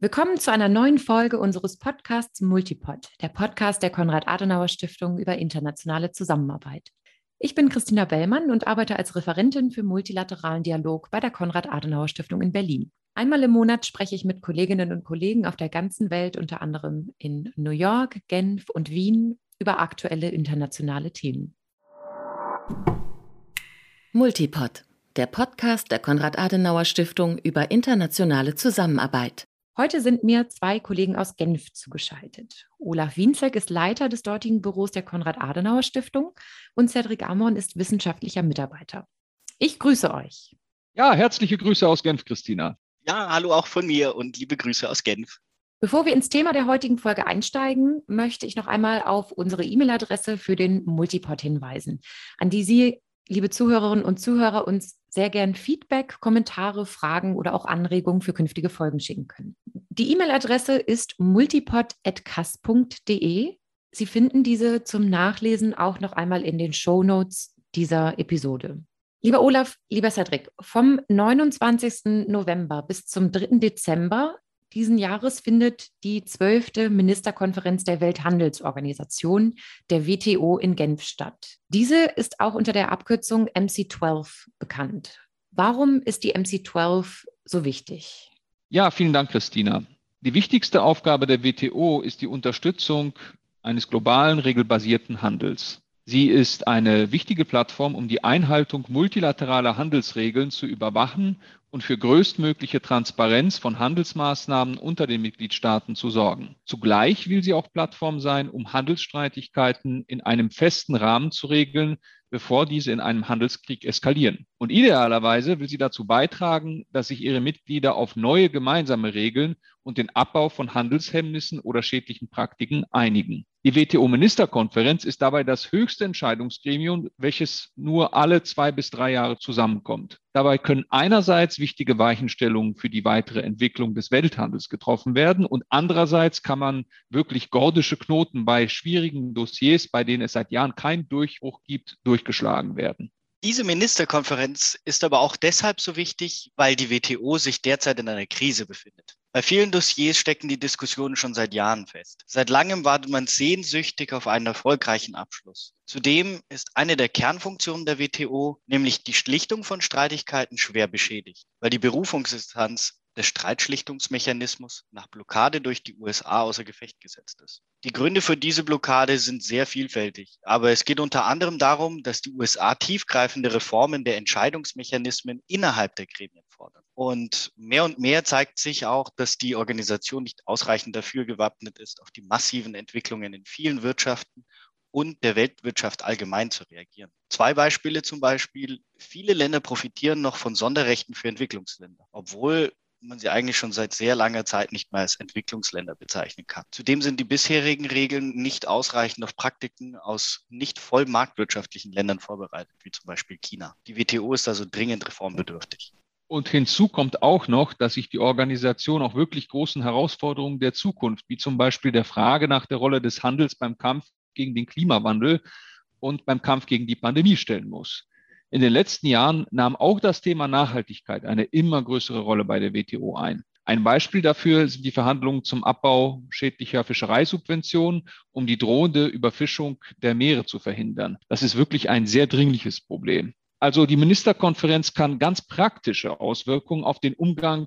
Willkommen zu einer neuen Folge unseres Podcasts Multipod, der Podcast der Konrad-Adenauer-Stiftung über internationale Zusammenarbeit. Ich bin Christina Bellmann und arbeite als Referentin für multilateralen Dialog bei der Konrad-Adenauer-Stiftung in Berlin. Einmal im Monat spreche ich mit Kolleginnen und Kollegen auf der ganzen Welt, unter anderem in New York, Genf und Wien, über aktuelle internationale Themen. Multipod, der Podcast der Konrad-Adenauer-Stiftung über internationale Zusammenarbeit. Heute sind mir zwei Kollegen aus Genf zugeschaltet. Olaf Wienzek ist Leiter des dortigen Büros der Konrad-Adenauer-Stiftung und Cedric Amon ist wissenschaftlicher Mitarbeiter. Ich grüße euch. Ja, herzliche Grüße aus Genf, Christina. Ja, hallo auch von mir und liebe Grüße aus Genf. Bevor wir ins Thema der heutigen Folge einsteigen, möchte ich noch einmal auf unsere E-Mail-Adresse für den Multipod hinweisen, an die Sie, liebe Zuhörerinnen und Zuhörer, uns sehr gern Feedback, Kommentare, Fragen oder auch Anregungen für künftige Folgen schicken können. Die E-Mail-Adresse ist multipod.kass.de. Sie finden diese zum Nachlesen auch noch einmal in den Show Notes dieser Episode. Lieber Olaf, lieber Cedric, vom 29. November bis zum 3. Dezember diesen Jahres findet die zwölfte Ministerkonferenz der Welthandelsorganisation, der WTO, in Genf statt. Diese ist auch unter der Abkürzung MC12 bekannt. Warum ist die MC12 so wichtig? Ja, vielen Dank, Christina. Die wichtigste Aufgabe der WTO ist die Unterstützung eines globalen regelbasierten Handels. Sie ist eine wichtige Plattform, um die Einhaltung multilateraler Handelsregeln zu überwachen und für größtmögliche Transparenz von Handelsmaßnahmen unter den Mitgliedstaaten zu sorgen. Zugleich will sie auch Plattform sein, um Handelsstreitigkeiten in einem festen Rahmen zu regeln, bevor diese in einem Handelskrieg eskalieren. Und idealerweise will sie dazu beitragen, dass sich ihre Mitglieder auf neue gemeinsame Regeln und den Abbau von Handelshemmnissen oder schädlichen Praktiken einigen. Die WTO-Ministerkonferenz ist dabei das höchste Entscheidungsgremium, welches nur alle zwei bis drei Jahre zusammenkommt. Dabei können einerseits wichtige Weichenstellungen für die weitere Entwicklung des Welthandels getroffen werden und andererseits kann man wirklich gordische Knoten bei schwierigen Dossiers, bei denen es seit Jahren keinen Durchbruch gibt, durchgeschlagen werden. Diese Ministerkonferenz ist aber auch deshalb so wichtig, weil die WTO sich derzeit in einer Krise befindet. Bei vielen Dossiers stecken die Diskussionen schon seit Jahren fest. Seit langem wartet man sehnsüchtig auf einen erfolgreichen Abschluss. Zudem ist eine der Kernfunktionen der WTO, nämlich die Schlichtung von Streitigkeiten, schwer beschädigt, weil die Berufungsinstanz des Streitschlichtungsmechanismus nach Blockade durch die USA außer Gefecht gesetzt ist. Die Gründe für diese Blockade sind sehr vielfältig, aber es geht unter anderem darum, dass die USA tiefgreifende Reformen der Entscheidungsmechanismen innerhalb der Gremien fordern. Und mehr und mehr zeigt sich auch, dass die Organisation nicht ausreichend dafür gewappnet ist, auf die massiven Entwicklungen in vielen Wirtschaften und der Weltwirtschaft allgemein zu reagieren. Zwei Beispiele zum Beispiel. Viele Länder profitieren noch von Sonderrechten für Entwicklungsländer, obwohl man sie eigentlich schon seit sehr langer Zeit nicht mehr als Entwicklungsländer bezeichnen kann. Zudem sind die bisherigen Regeln nicht ausreichend auf Praktiken aus nicht voll marktwirtschaftlichen Ländern vorbereitet, wie zum Beispiel China. Die WTO ist also dringend reformbedürftig. Und hinzu kommt auch noch, dass sich die Organisation auch wirklich großen Herausforderungen der Zukunft, wie zum Beispiel der Frage nach der Rolle des Handels beim Kampf gegen den Klimawandel und beim Kampf gegen die Pandemie stellen muss. In den letzten Jahren nahm auch das Thema Nachhaltigkeit eine immer größere Rolle bei der WTO ein. Ein Beispiel dafür sind die Verhandlungen zum Abbau schädlicher Fischereisubventionen, um die drohende Überfischung der Meere zu verhindern. Das ist wirklich ein sehr dringliches Problem. Also die Ministerkonferenz kann ganz praktische Auswirkungen auf den Umgang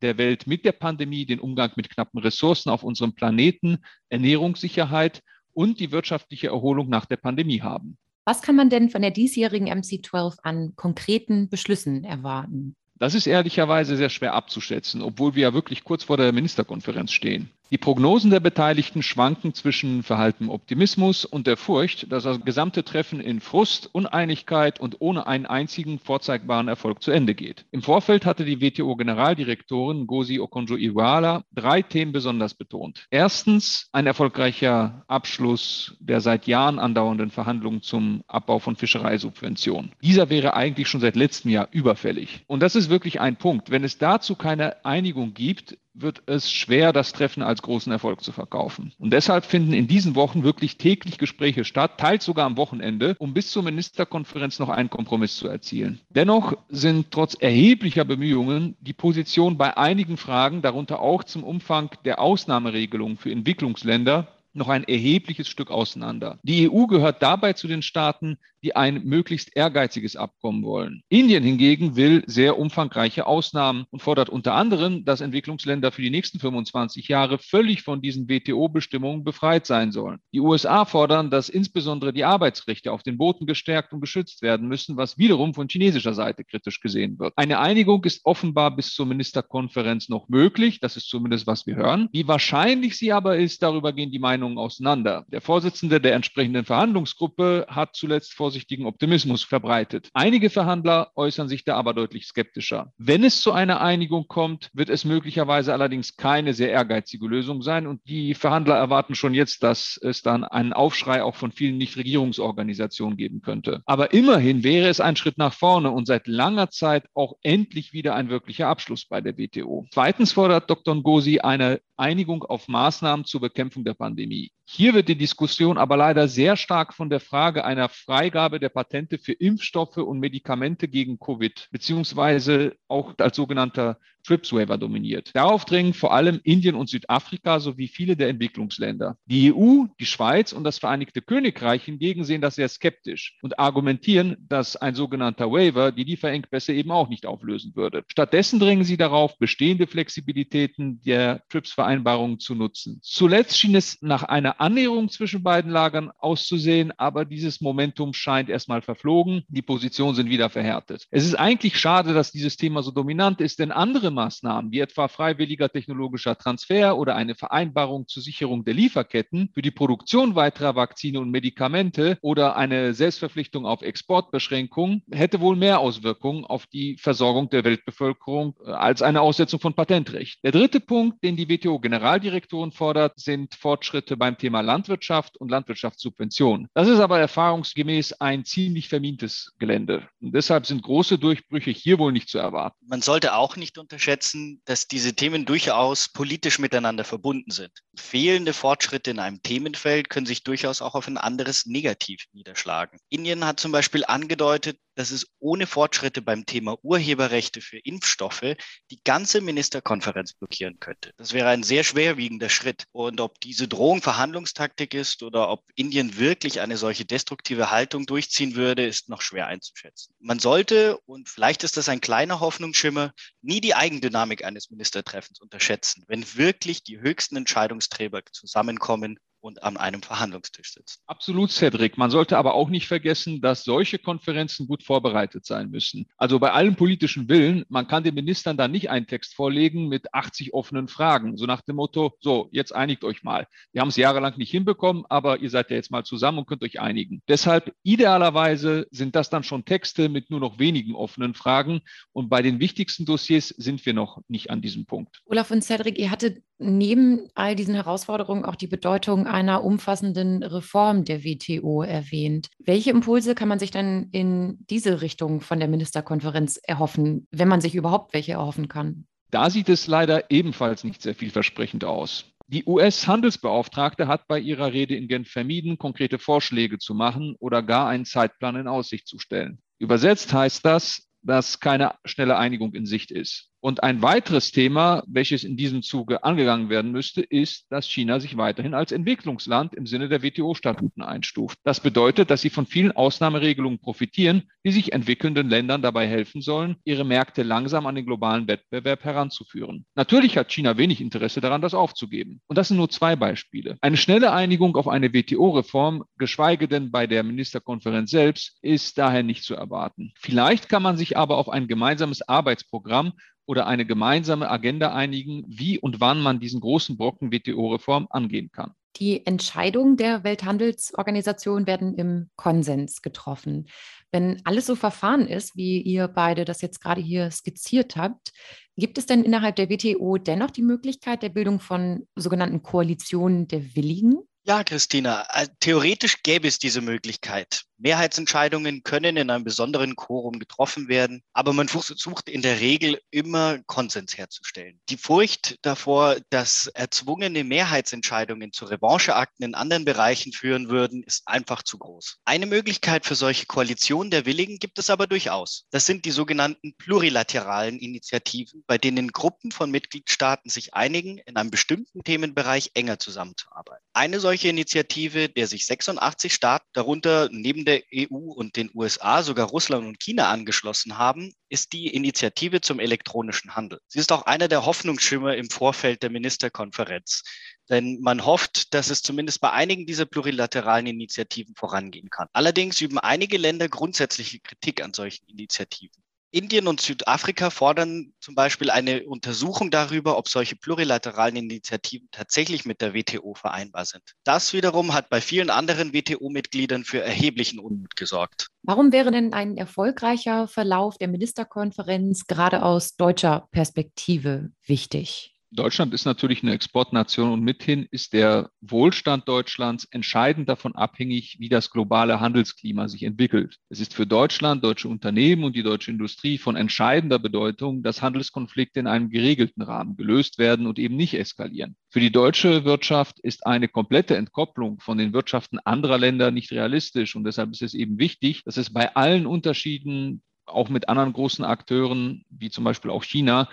der Welt mit der Pandemie, den Umgang mit knappen Ressourcen auf unserem Planeten, Ernährungssicherheit und die wirtschaftliche Erholung nach der Pandemie haben. Was kann man denn von der diesjährigen MC12 an konkreten Beschlüssen erwarten? Das ist ehrlicherweise sehr schwer abzuschätzen, obwohl wir ja wirklich kurz vor der Ministerkonferenz stehen. Die Prognosen der Beteiligten schwanken zwischen verhaltenem Optimismus und der Furcht, dass das gesamte Treffen in Frust, Uneinigkeit und ohne einen einzigen vorzeigbaren Erfolg zu Ende geht. Im Vorfeld hatte die WTO-Generaldirektorin Gosi Okonjo-Iweala drei Themen besonders betont. Erstens ein erfolgreicher Abschluss der seit Jahren andauernden Verhandlungen zum Abbau von Fischereisubventionen. Dieser wäre eigentlich schon seit letztem Jahr überfällig. Und das ist wirklich ein Punkt. Wenn es dazu keine Einigung gibt, wird es schwer, das Treffen als großen Erfolg zu verkaufen. Und deshalb finden in diesen Wochen wirklich täglich Gespräche statt, teils sogar am Wochenende, um bis zur Ministerkonferenz noch einen Kompromiss zu erzielen. Dennoch sind trotz erheblicher Bemühungen die Positionen bei einigen Fragen, darunter auch zum Umfang der Ausnahmeregelungen für Entwicklungsländer, noch ein erhebliches Stück auseinander. Die EU gehört dabei zu den Staaten, die ein möglichst ehrgeiziges Abkommen wollen. Indien hingegen will sehr umfangreiche Ausnahmen und fordert unter anderem, dass Entwicklungsländer für die nächsten 25 Jahre völlig von diesen WTO-Bestimmungen befreit sein sollen. Die USA fordern, dass insbesondere die Arbeitsrechte auf den Booten gestärkt und geschützt werden müssen, was wiederum von chinesischer Seite kritisch gesehen wird. Eine Einigung ist offenbar bis zur Ministerkonferenz noch möglich. Das ist zumindest, was wir hören. Wie wahrscheinlich sie aber ist, darüber gehen die Meinungen auseinander. Der Vorsitzende der entsprechenden Verhandlungsgruppe hat zuletzt vor vorsichtigen Optimismus verbreitet. Einige Verhandler äußern sich da aber deutlich skeptischer. Wenn es zu einer Einigung kommt, wird es möglicherweise allerdings keine sehr ehrgeizige Lösung sein und die Verhandler erwarten schon jetzt, dass es dann einen Aufschrei auch von vielen Nichtregierungsorganisationen geben könnte. Aber immerhin wäre es ein Schritt nach vorne und seit langer Zeit auch endlich wieder ein wirklicher Abschluss bei der WTO. Zweitens fordert Dr. Ngozi eine Einigung auf Maßnahmen zur Bekämpfung der Pandemie. Hier wird die Diskussion aber leider sehr stark von der Frage einer Freigabe der Patente für Impfstoffe und Medikamente gegen Covid beziehungsweise auch als sogenannter TRIPS Waiver dominiert. Darauf drängen vor allem Indien und Südafrika sowie viele der Entwicklungsländer. Die EU, die Schweiz und das Vereinigte Königreich hingegen sehen das sehr skeptisch und argumentieren, dass ein sogenannter Waiver die Lieferengpässe eben auch nicht auflösen würde. Stattdessen drängen sie darauf, bestehende Flexibilitäten der TRIPS-Vereinbarungen zu nutzen. Zuletzt schien es nach einer Annäherung zwischen beiden Lagern auszusehen, aber dieses Momentum scheint erstmal verflogen. Die Positionen sind wieder verhärtet. Es ist eigentlich schade, dass dieses Thema so dominant ist, denn andere Maßnahmen, wie etwa freiwilliger technologischer Transfer oder eine Vereinbarung zur Sicherung der Lieferketten für die Produktion weiterer Vakzine und Medikamente oder eine Selbstverpflichtung auf Exportbeschränkungen, hätte wohl mehr Auswirkungen auf die Versorgung der Weltbevölkerung äh, als eine Aussetzung von Patentrecht. Der dritte Punkt, den die WTO-Generaldirektorin fordert, sind Fortschritte beim Thema Landwirtschaft und Landwirtschaftssubventionen. Das ist aber erfahrungsgemäß ein ziemlich vermintes Gelände. Und deshalb sind große Durchbrüche hier wohl nicht zu erwarten. Man sollte auch nicht unterschätzen, unterschätzen, dass diese Themen durchaus politisch miteinander verbunden sind. Fehlende Fortschritte in einem Themenfeld können sich durchaus auch auf ein anderes negativ niederschlagen. Indien hat zum Beispiel angedeutet, dass es ohne Fortschritte beim Thema Urheberrechte für Impfstoffe die ganze Ministerkonferenz blockieren könnte. Das wäre ein sehr schwerwiegender Schritt. Und ob diese Drohung Verhandlungstaktik ist oder ob Indien wirklich eine solche destruktive Haltung durchziehen würde, ist noch schwer einzuschätzen. Man sollte, und vielleicht ist das ein kleiner Hoffnungsschimmer, nie die Eigendynamik eines Ministertreffens unterschätzen, wenn wirklich die höchsten Entscheidungsträger zusammenkommen und an einem Verhandlungstisch sitzen. Absolut, Cedric. Man sollte aber auch nicht vergessen, dass solche Konferenzen gut vorbereitet sein müssen. Also bei allem politischen Willen, man kann den Ministern da nicht einen Text vorlegen mit 80 offenen Fragen, so nach dem Motto, so, jetzt einigt euch mal. Wir haben es jahrelang nicht hinbekommen, aber ihr seid ja jetzt mal zusammen und könnt euch einigen. Deshalb idealerweise sind das dann schon Texte mit nur noch wenigen offenen Fragen und bei den wichtigsten Dossiers sind wir noch nicht an diesem Punkt. Olaf und Cedric, ihr hattet neben all diesen Herausforderungen auch die Bedeutung einer umfassenden Reform der WTO erwähnt. Welche Impulse kann man sich denn in diese Richtung von der Ministerkonferenz erhoffen, wenn man sich überhaupt welche erhoffen kann? Da sieht es leider ebenfalls nicht sehr vielversprechend aus. Die US-Handelsbeauftragte hat bei ihrer Rede in Genf vermieden, konkrete Vorschläge zu machen oder gar einen Zeitplan in Aussicht zu stellen. Übersetzt heißt das, dass keine schnelle Einigung in Sicht ist. Und ein weiteres Thema, welches in diesem Zuge angegangen werden müsste, ist, dass China sich weiterhin als Entwicklungsland im Sinne der WTO-Statuten einstuft. Das bedeutet, dass sie von vielen Ausnahmeregelungen profitieren, die sich entwickelnden Ländern dabei helfen sollen, ihre Märkte langsam an den globalen Wettbewerb heranzuführen. Natürlich hat China wenig Interesse daran, das aufzugeben. Und das sind nur zwei Beispiele. Eine schnelle Einigung auf eine WTO-Reform, geschweige denn bei der Ministerkonferenz selbst, ist daher nicht zu erwarten. Vielleicht kann man sich aber auf ein gemeinsames Arbeitsprogramm oder eine gemeinsame Agenda einigen, wie und wann man diesen großen Brocken WTO-Reform angehen kann. Die Entscheidungen der Welthandelsorganisation werden im Konsens getroffen. Wenn alles so verfahren ist, wie ihr beide das jetzt gerade hier skizziert habt, gibt es denn innerhalb der WTO dennoch die Möglichkeit der Bildung von sogenannten Koalitionen der Willigen? Ja, Christina, äh, theoretisch gäbe es diese Möglichkeit. Mehrheitsentscheidungen können in einem besonderen Quorum getroffen werden, aber man versucht in der Regel immer Konsens herzustellen. Die Furcht davor, dass erzwungene Mehrheitsentscheidungen zu Revancheakten in anderen Bereichen führen würden, ist einfach zu groß. Eine Möglichkeit für solche Koalitionen der Willigen gibt es aber durchaus. Das sind die sogenannten plurilateralen Initiativen, bei denen Gruppen von Mitgliedstaaten sich einigen, in einem bestimmten Themenbereich enger zusammenzuarbeiten. Eine solche Initiative, der sich 86 Staaten, darunter neben der EU und den USA sogar Russland und China angeschlossen haben, ist die Initiative zum elektronischen Handel. Sie ist auch einer der Hoffnungsschimmer im Vorfeld der Ministerkonferenz. Denn man hofft, dass es zumindest bei einigen dieser plurilateralen Initiativen vorangehen kann. Allerdings üben einige Länder grundsätzliche Kritik an solchen Initiativen. Indien und Südafrika fordern zum Beispiel eine Untersuchung darüber, ob solche plurilateralen Initiativen tatsächlich mit der WTO vereinbar sind. Das wiederum hat bei vielen anderen WTO-Mitgliedern für erheblichen Unmut gesorgt. Warum wäre denn ein erfolgreicher Verlauf der Ministerkonferenz gerade aus deutscher Perspektive wichtig? Deutschland ist natürlich eine Exportnation und mithin ist der Wohlstand Deutschlands entscheidend davon abhängig, wie das globale Handelsklima sich entwickelt. Es ist für Deutschland, deutsche Unternehmen und die deutsche Industrie von entscheidender Bedeutung, dass Handelskonflikte in einem geregelten Rahmen gelöst werden und eben nicht eskalieren. Für die deutsche Wirtschaft ist eine komplette Entkopplung von den Wirtschaften anderer Länder nicht realistisch und deshalb ist es eben wichtig, dass es bei allen Unterschieden auch mit anderen großen Akteuren, wie zum Beispiel auch China,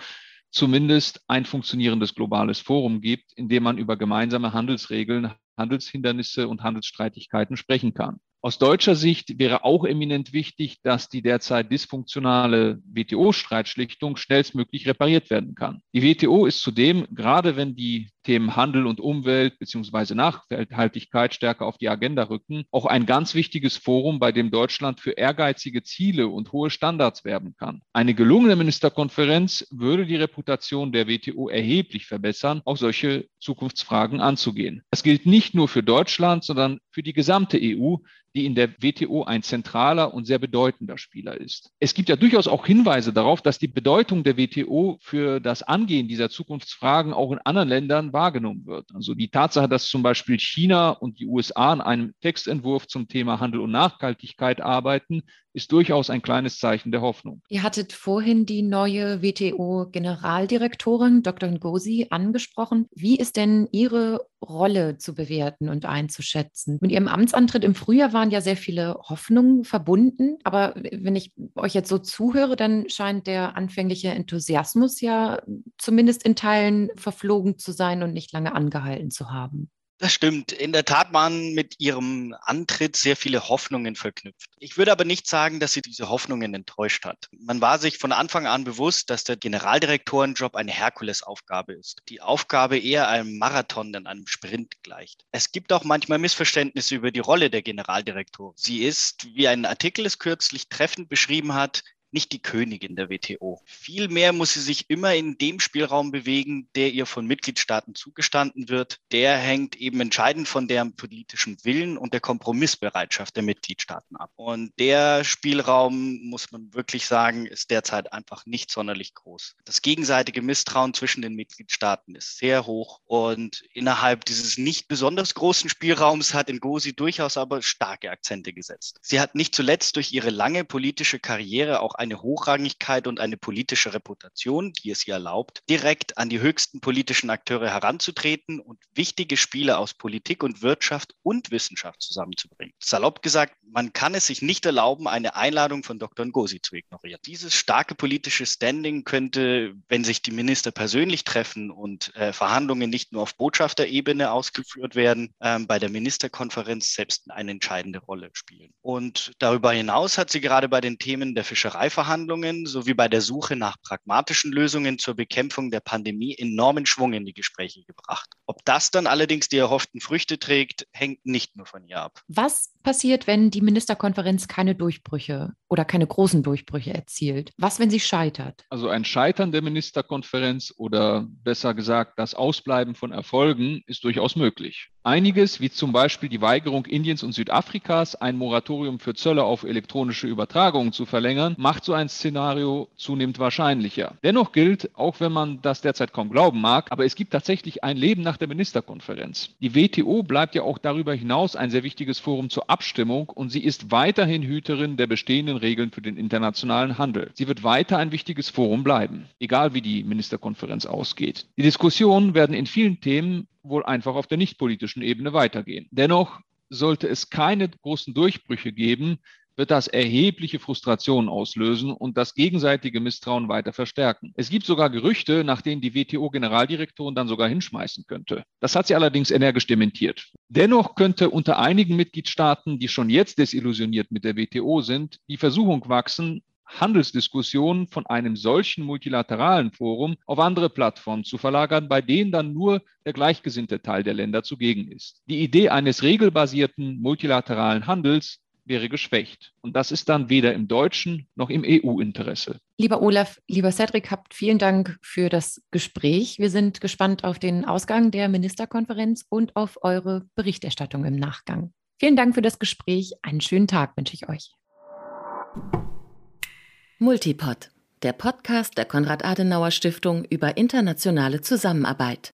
zumindest ein funktionierendes globales Forum gibt, in dem man über gemeinsame Handelsregeln, Handelshindernisse und Handelsstreitigkeiten sprechen kann. Aus deutscher Sicht wäre auch eminent wichtig, dass die derzeit dysfunktionale WTO-Streitschlichtung schnellstmöglich repariert werden kann. Die WTO ist zudem, gerade wenn die Themen Handel und Umwelt beziehungsweise Nachhaltigkeit stärker auf die Agenda rücken, auch ein ganz wichtiges Forum, bei dem Deutschland für ehrgeizige Ziele und hohe Standards werben kann. Eine gelungene Ministerkonferenz würde die Reputation der WTO erheblich verbessern, auch solche Zukunftsfragen anzugehen. Das gilt nicht nur für Deutschland, sondern für die gesamte EU, die in der WTO ein zentraler und sehr bedeutender Spieler ist. Es gibt ja durchaus auch Hinweise darauf, dass die Bedeutung der WTO für das Angehen dieser Zukunftsfragen auch in anderen Ländern wahrgenommen wird. Also die Tatsache, dass zum Beispiel China und die USA an einem Textentwurf zum Thema Handel und Nachhaltigkeit arbeiten, ist durchaus ein kleines Zeichen der Hoffnung. Ihr hattet vorhin die neue WTO-Generaldirektorin Dr. Ngozi angesprochen. Wie ist denn Ihre Rolle zu bewerten und einzuschätzen? Mit Ihrem Amtsantritt im Frühjahr waren ja sehr viele Hoffnungen verbunden. Aber wenn ich euch jetzt so zuhöre, dann scheint der anfängliche Enthusiasmus ja zumindest in Teilen verflogen zu sein und nicht lange angehalten zu haben. Das stimmt. In der Tat waren mit ihrem Antritt sehr viele Hoffnungen verknüpft. Ich würde aber nicht sagen, dass sie diese Hoffnungen enttäuscht hat. Man war sich von Anfang an bewusst, dass der Generaldirektorenjob eine Herkulesaufgabe ist. Die Aufgabe eher einem Marathon denn einem Sprint gleicht. Es gibt auch manchmal Missverständnisse über die Rolle der Generaldirektorin. Sie ist, wie ein Artikel es kürzlich treffend beschrieben hat, nicht die Königin der WTO. Vielmehr muss sie sich immer in dem Spielraum bewegen, der ihr von Mitgliedstaaten zugestanden wird. Der hängt eben entscheidend von deren politischen Willen und der Kompromissbereitschaft der Mitgliedstaaten ab. Und der Spielraum, muss man wirklich sagen, ist derzeit einfach nicht sonderlich groß. Das gegenseitige Misstrauen zwischen den Mitgliedstaaten ist sehr hoch und innerhalb dieses nicht besonders großen Spielraums hat Ngozi durchaus aber starke Akzente gesetzt. Sie hat nicht zuletzt durch ihre lange politische Karriere auch eine Hochrangigkeit und eine politische Reputation, die es ihr erlaubt, direkt an die höchsten politischen Akteure heranzutreten und wichtige Spiele aus Politik und Wirtschaft und Wissenschaft zusammenzubringen. Salopp gesagt, man kann es sich nicht erlauben, eine Einladung von Dr. Ngozi zu ignorieren. Dieses starke politische Standing könnte, wenn sich die Minister persönlich treffen und äh, Verhandlungen nicht nur auf Botschafterebene ausgeführt werden, äh, bei der Ministerkonferenz selbst eine entscheidende Rolle spielen. Und darüber hinaus hat sie gerade bei den Themen der Fischerei Verhandlungen sowie bei der Suche nach pragmatischen Lösungen zur Bekämpfung der Pandemie enormen Schwung in die Gespräche gebracht. Ob das dann allerdings die erhofften Früchte trägt, hängt nicht nur von ihr ab. Was passiert, wenn die Ministerkonferenz keine Durchbrüche oder keine großen Durchbrüche erzielt. Was, wenn sie scheitert? Also ein Scheitern der Ministerkonferenz oder besser gesagt das Ausbleiben von Erfolgen ist durchaus möglich. Einiges, wie zum Beispiel die Weigerung Indiens und Südafrikas, ein Moratorium für Zölle auf elektronische Übertragungen zu verlängern, macht so ein Szenario zunehmend wahrscheinlicher. Dennoch gilt, auch wenn man das derzeit kaum glauben mag, aber es gibt tatsächlich ein Leben nach der Ministerkonferenz. Die WTO bleibt ja auch darüber hinaus ein sehr wichtiges Forum zur Abstimmung und sie ist weiterhin Hüterin der bestehenden Regeln für den internationalen Handel. Sie wird weiter ein wichtiges Forum bleiben, egal wie die Ministerkonferenz ausgeht. Die Diskussionen werden in vielen Themen wohl einfach auf der nichtpolitischen Ebene weitergehen. Dennoch sollte es keine großen Durchbrüche geben, wird das erhebliche Frustrationen auslösen und das gegenseitige Misstrauen weiter verstärken. Es gibt sogar Gerüchte, nach denen die WTO-Generaldirektorin dann sogar hinschmeißen könnte. Das hat sie allerdings energisch dementiert. Dennoch könnte unter einigen Mitgliedstaaten, die schon jetzt desillusioniert mit der WTO sind, die Versuchung wachsen, Handelsdiskussionen von einem solchen multilateralen Forum auf andere Plattformen zu verlagern, bei denen dann nur der gleichgesinnte Teil der Länder zugegen ist. Die Idee eines regelbasierten multilateralen Handels wäre geschwächt. Und das ist dann weder im deutschen noch im EU-Interesse. Lieber Olaf, lieber Cedric, habt vielen Dank für das Gespräch. Wir sind gespannt auf den Ausgang der Ministerkonferenz und auf eure Berichterstattung im Nachgang. Vielen Dank für das Gespräch. Einen schönen Tag wünsche ich euch. Multipod, der Podcast der Konrad-Adenauer-Stiftung über internationale Zusammenarbeit.